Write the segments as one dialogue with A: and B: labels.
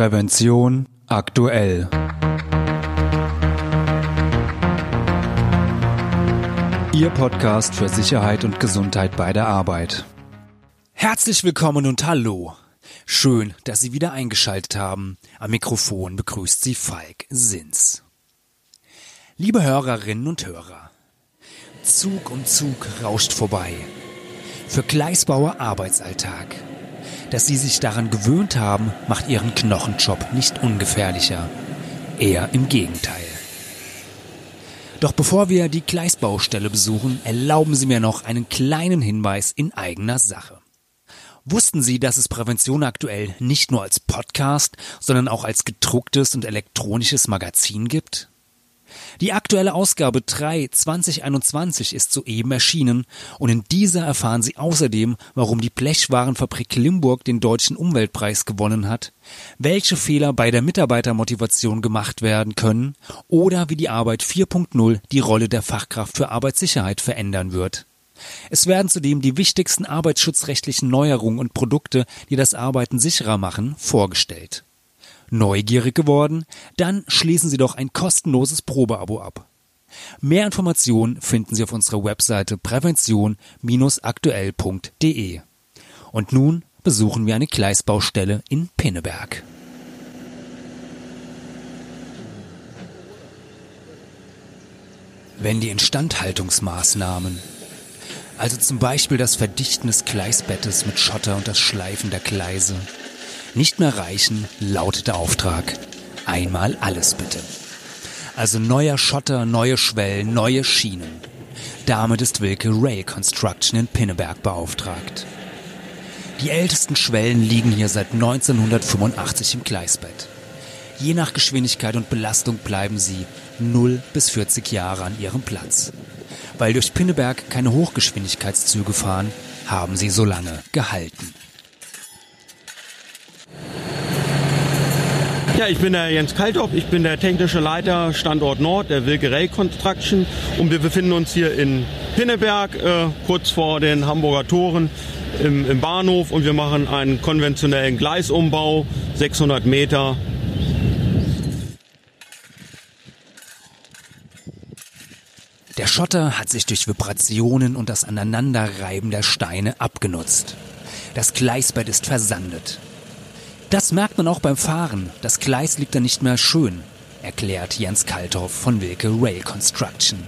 A: Prävention aktuell. Ihr Podcast für Sicherheit und Gesundheit bei der Arbeit.
B: Herzlich willkommen und hallo. Schön, dass Sie wieder eingeschaltet haben. Am Mikrofon begrüßt Sie Falk Sins. Liebe Hörerinnen und Hörer, Zug um Zug rauscht vorbei. Für Gleisbauer Arbeitsalltag. Dass Sie sich daran gewöhnt haben, macht Ihren Knochenjob nicht ungefährlicher. Eher im Gegenteil. Doch bevor wir die Gleisbaustelle besuchen, erlauben Sie mir noch einen kleinen Hinweis in eigener Sache. Wussten Sie, dass es Prävention aktuell nicht nur als Podcast, sondern auch als gedrucktes und elektronisches Magazin gibt? Die aktuelle Ausgabe 3 2021 ist soeben erschienen und in dieser erfahren Sie außerdem, warum die Blechwarenfabrik Limburg den deutschen Umweltpreis gewonnen hat, welche Fehler bei der Mitarbeitermotivation gemacht werden können oder wie die Arbeit 4.0 die Rolle der Fachkraft für Arbeitssicherheit verändern wird. Es werden zudem die wichtigsten arbeitsschutzrechtlichen Neuerungen und Produkte, die das Arbeiten sicherer machen, vorgestellt. Neugierig geworden? Dann schließen Sie doch ein kostenloses Probeabo ab. Mehr Informationen finden Sie auf unserer Webseite prävention-aktuell.de. Und nun besuchen wir eine Gleisbaustelle in Pinneberg. Wenn die Instandhaltungsmaßnahmen, also zum Beispiel das Verdichten des Gleisbettes mit Schotter und das Schleifen der Gleise, nicht mehr reichen, lautet der Auftrag. Einmal alles bitte. Also neuer Schotter, neue Schwellen, neue Schienen. Damit ist Wilke Rail Construction in Pinneberg beauftragt. Die ältesten Schwellen liegen hier seit 1985 im Gleisbett. Je nach Geschwindigkeit und Belastung bleiben sie 0 bis 40 Jahre an ihrem Platz. Weil durch Pinneberg keine Hochgeschwindigkeitszüge fahren, haben sie so lange gehalten.
C: Ja, ich bin der Jens Kaltop, ich bin der technische Leiter Standort Nord der Wilke Rail Construction und wir befinden uns hier in Pinneberg, äh, kurz vor den Hamburger Toren im, im Bahnhof und wir machen einen konventionellen Gleisumbau, 600 Meter
B: Der Schotter hat sich durch Vibrationen und das Aneinanderreiben der Steine abgenutzt. Das Gleisbett ist versandet. Das merkt man auch beim Fahren. Das Gleis liegt da nicht mehr schön, erklärt Jens Kalthoff von Wilke Rail Construction.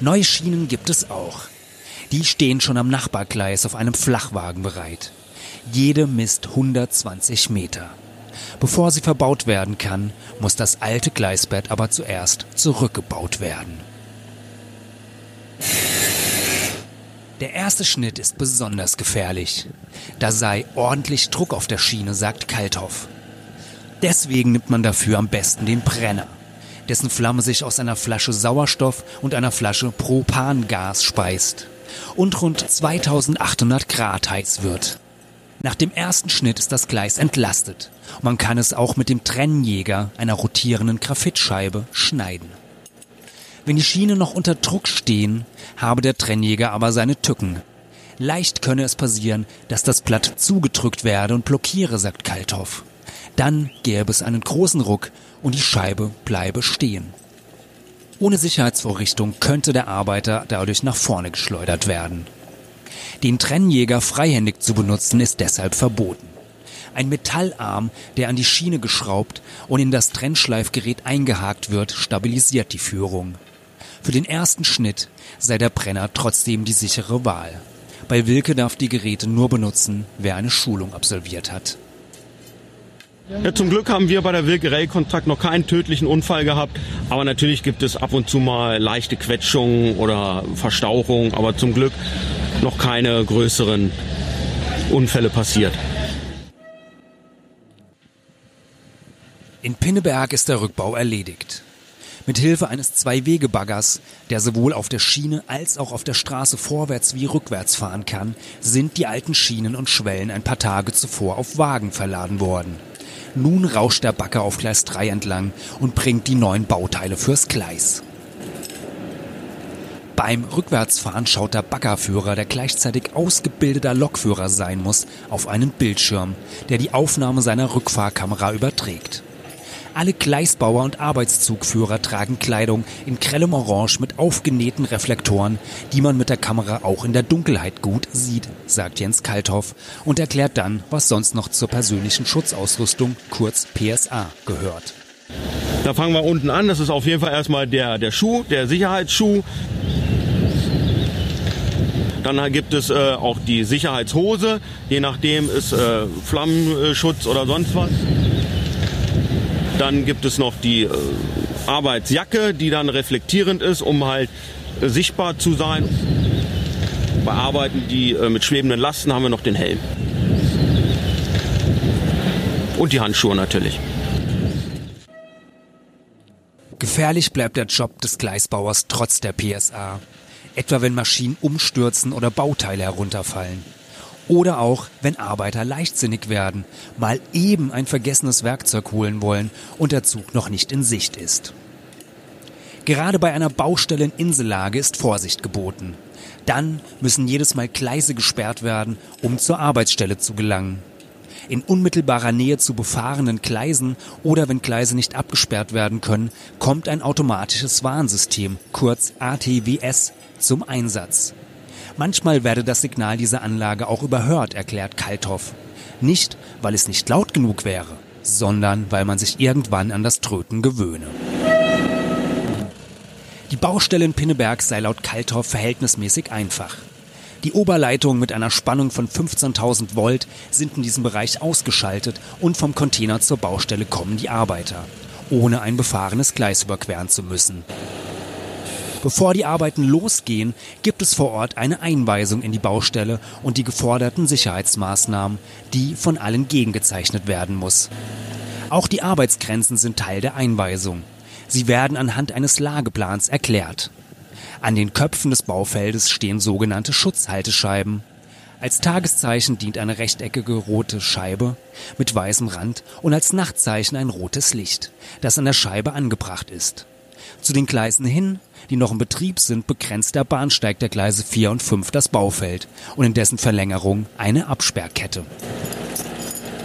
B: Neue Schienen gibt es auch. Die stehen schon am Nachbargleis auf einem Flachwagen bereit. Jede misst 120 Meter. Bevor sie verbaut werden kann, muss das alte Gleisbett aber zuerst zurückgebaut werden. Der erste Schnitt ist besonders gefährlich. Da sei ordentlich Druck auf der Schiene, sagt Kalthoff. Deswegen nimmt man dafür am besten den Brenner, dessen Flamme sich aus einer Flasche Sauerstoff und einer Flasche Propangas speist und rund 2800 Grad heiß wird. Nach dem ersten Schnitt ist das Gleis entlastet. Man kann es auch mit dem Trennjäger, einer rotierenden Graphitscheibe, schneiden. Wenn die Schienen noch unter Druck stehen, habe der Trennjäger aber seine Tücken. Leicht könne es passieren, dass das Blatt zugedrückt werde und blockiere, sagt Kalthoff. Dann gäbe es einen großen Ruck und die Scheibe bleibe stehen. Ohne Sicherheitsvorrichtung könnte der Arbeiter dadurch nach vorne geschleudert werden. Den Trennjäger freihändig zu benutzen ist deshalb verboten. Ein Metallarm, der an die Schiene geschraubt und in das Trennschleifgerät eingehakt wird, stabilisiert die Führung. Für den ersten Schnitt sei der Brenner trotzdem die sichere Wahl. Bei Wilke darf die Geräte nur benutzen, wer eine Schulung absolviert hat.
C: Ja, zum Glück haben wir bei der Wilke Rail Kontrakt noch keinen tödlichen Unfall gehabt, aber natürlich gibt es ab und zu mal leichte Quetschungen oder Verstauchungen, aber zum Glück noch keine größeren Unfälle passiert.
B: In Pinneberg ist der Rückbau erledigt. Mit Hilfe eines Zwei-Wege-Baggers, der sowohl auf der Schiene als auch auf der Straße vorwärts wie rückwärts fahren kann, sind die alten Schienen und Schwellen ein paar Tage zuvor auf Wagen verladen worden. Nun rauscht der Bagger auf Gleis 3 entlang und bringt die neuen Bauteile fürs Gleis. Beim Rückwärtsfahren schaut der Baggerführer, der gleichzeitig ausgebildeter Lokführer sein muss, auf einen Bildschirm, der die Aufnahme seiner Rückfahrkamera überträgt. Alle Gleisbauer und Arbeitszugführer tragen Kleidung in grellem Orange mit aufgenähten Reflektoren, die man mit der Kamera auch in der Dunkelheit gut sieht, sagt Jens Kalthoff und erklärt dann, was sonst noch zur persönlichen Schutzausrüstung, kurz PSA, gehört.
C: Da fangen wir unten an. Das ist auf jeden Fall erstmal der, der Schuh, der Sicherheitsschuh. Dann gibt es äh, auch die Sicherheitshose, je nachdem ist äh, Flammenschutz oder sonst was. Dann gibt es noch die äh, Arbeitsjacke, die dann reflektierend ist, um halt äh, sichtbar zu sein. Bei Arbeiten, die äh, mit schwebenden Lasten, haben wir noch den Helm. Und die Handschuhe natürlich.
B: Gefährlich bleibt der Job des Gleisbauers trotz der PSA. Etwa wenn Maschinen umstürzen oder Bauteile herunterfallen. Oder auch, wenn Arbeiter leichtsinnig werden, mal eben ein vergessenes Werkzeug holen wollen und der Zug noch nicht in Sicht ist. Gerade bei einer Baustelle in Insellage ist Vorsicht geboten. Dann müssen jedes Mal Gleise gesperrt werden, um zur Arbeitsstelle zu gelangen in unmittelbarer Nähe zu befahrenen Gleisen oder wenn Gleise nicht abgesperrt werden können, kommt ein automatisches Warnsystem, kurz ATWS, zum Einsatz. Manchmal werde das Signal dieser Anlage auch überhört, erklärt Kalthoff. Nicht, weil es nicht laut genug wäre, sondern weil man sich irgendwann an das Tröten gewöhne. Die Baustelle in Pinneberg sei laut Kalthoff verhältnismäßig einfach. Die Oberleitungen mit einer Spannung von 15.000 Volt sind in diesem Bereich ausgeschaltet und vom Container zur Baustelle kommen die Arbeiter, ohne ein befahrenes Gleis überqueren zu müssen. Bevor die Arbeiten losgehen, gibt es vor Ort eine Einweisung in die Baustelle und die geforderten Sicherheitsmaßnahmen, die von allen gegengezeichnet werden muss. Auch die Arbeitsgrenzen sind Teil der Einweisung. Sie werden anhand eines Lageplans erklärt. An den Köpfen des Baufeldes stehen sogenannte Schutzhaltescheiben. Als Tageszeichen dient eine rechteckige rote Scheibe mit weißem Rand und als Nachtzeichen ein rotes Licht, das an der Scheibe angebracht ist. Zu den Gleisen hin, die noch im Betrieb sind, begrenzt der Bahnsteig der Gleise 4 und 5 das Baufeld und in dessen Verlängerung eine Absperrkette.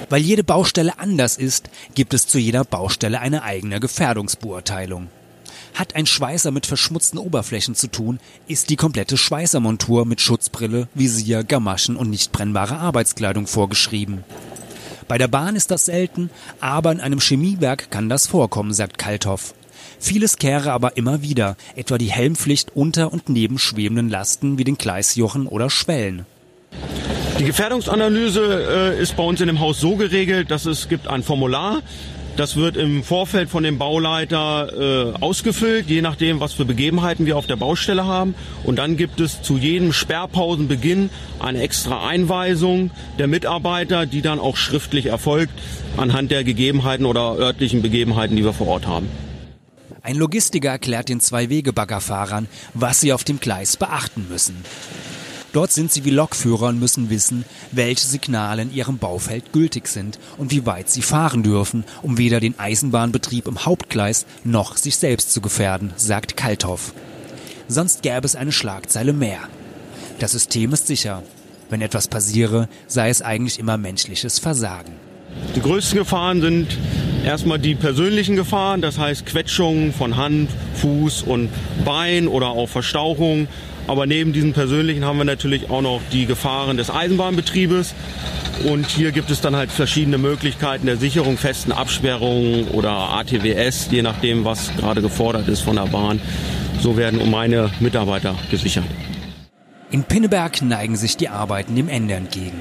B: Weil jede Baustelle anders ist, gibt es zu jeder Baustelle eine eigene Gefährdungsbeurteilung. Hat ein Schweißer mit verschmutzten Oberflächen zu tun, ist die komplette Schweißermontur mit Schutzbrille, Visier, Gamaschen und nicht brennbare Arbeitskleidung vorgeschrieben. Bei der Bahn ist das selten, aber in einem Chemiewerk kann das vorkommen, sagt Kalthoff. Vieles kehre aber immer wieder, etwa die Helmpflicht unter und neben schwebenden Lasten wie den Gleisjochen oder Schwellen.
C: Die Gefährdungsanalyse äh, ist bei uns in dem Haus so geregelt, dass es gibt ein Formular, das wird im Vorfeld von dem Bauleiter äh, ausgefüllt, je nachdem, was für Begebenheiten wir auf der Baustelle haben. Und dann gibt es zu jedem Sperrpausenbeginn eine extra Einweisung der Mitarbeiter, die dann auch schriftlich erfolgt anhand der Gegebenheiten oder örtlichen Begebenheiten, die wir vor Ort haben.
B: Ein Logistiker erklärt den Zwei-Wege-Baggerfahrern, was sie auf dem Gleis beachten müssen. Dort sind sie wie Lokführer und müssen wissen, welche Signale in ihrem Baufeld gültig sind und wie weit sie fahren dürfen, um weder den Eisenbahnbetrieb im Hauptgleis noch sich selbst zu gefährden, sagt Kalthoff. Sonst gäbe es eine Schlagzeile mehr. Das System ist sicher. Wenn etwas passiere, sei es eigentlich immer menschliches Versagen.
C: Die größten Gefahren sind erstmal die persönlichen Gefahren, das heißt Quetschungen von Hand, Fuß und Bein oder auch Verstauchung aber neben diesen persönlichen haben wir natürlich auch noch die Gefahren des Eisenbahnbetriebes. Und hier gibt es dann halt verschiedene Möglichkeiten der Sicherung, festen Absperrungen oder ATWS, je nachdem, was gerade gefordert ist von der Bahn. So werden meine Mitarbeiter gesichert.
B: In Pinneberg neigen sich die Arbeiten dem Ende entgegen.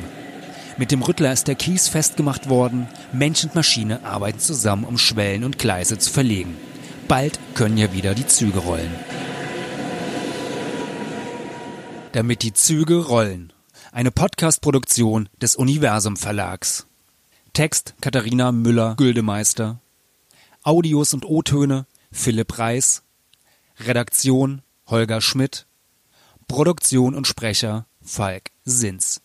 B: Mit dem Rüttler ist der Kies festgemacht worden. Mensch und Maschine arbeiten zusammen, um Schwellen und Gleise zu verlegen. Bald können ja wieder die Züge rollen damit die Züge rollen. Eine Podcast-Produktion des Universum Verlags. Text Katharina Müller-Güldemeister. Audios und O-Töne Philipp Reis. Redaktion Holger Schmidt. Produktion und Sprecher Falk Sins.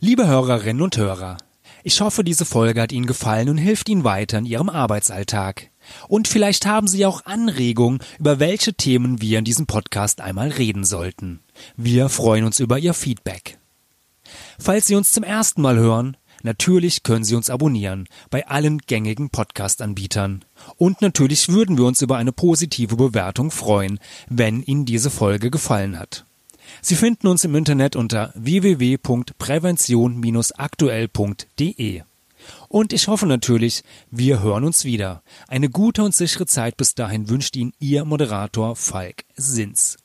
B: Liebe Hörerinnen und Hörer, ich hoffe, diese Folge hat Ihnen gefallen und hilft Ihnen weiter in Ihrem Arbeitsalltag. Und vielleicht haben Sie auch Anregungen, über welche Themen wir in diesem Podcast einmal reden sollten. Wir freuen uns über Ihr Feedback. Falls Sie uns zum ersten Mal hören, natürlich können Sie uns abonnieren bei allen gängigen Podcast-Anbietern. Und natürlich würden wir uns über eine positive Bewertung freuen, wenn Ihnen diese Folge gefallen hat. Sie finden uns im Internet unter www.prävention-aktuell.de. Und ich hoffe natürlich, wir hören uns wieder. Eine gute und sichere Zeit bis dahin wünscht Ihnen Ihr Moderator Falk Sins.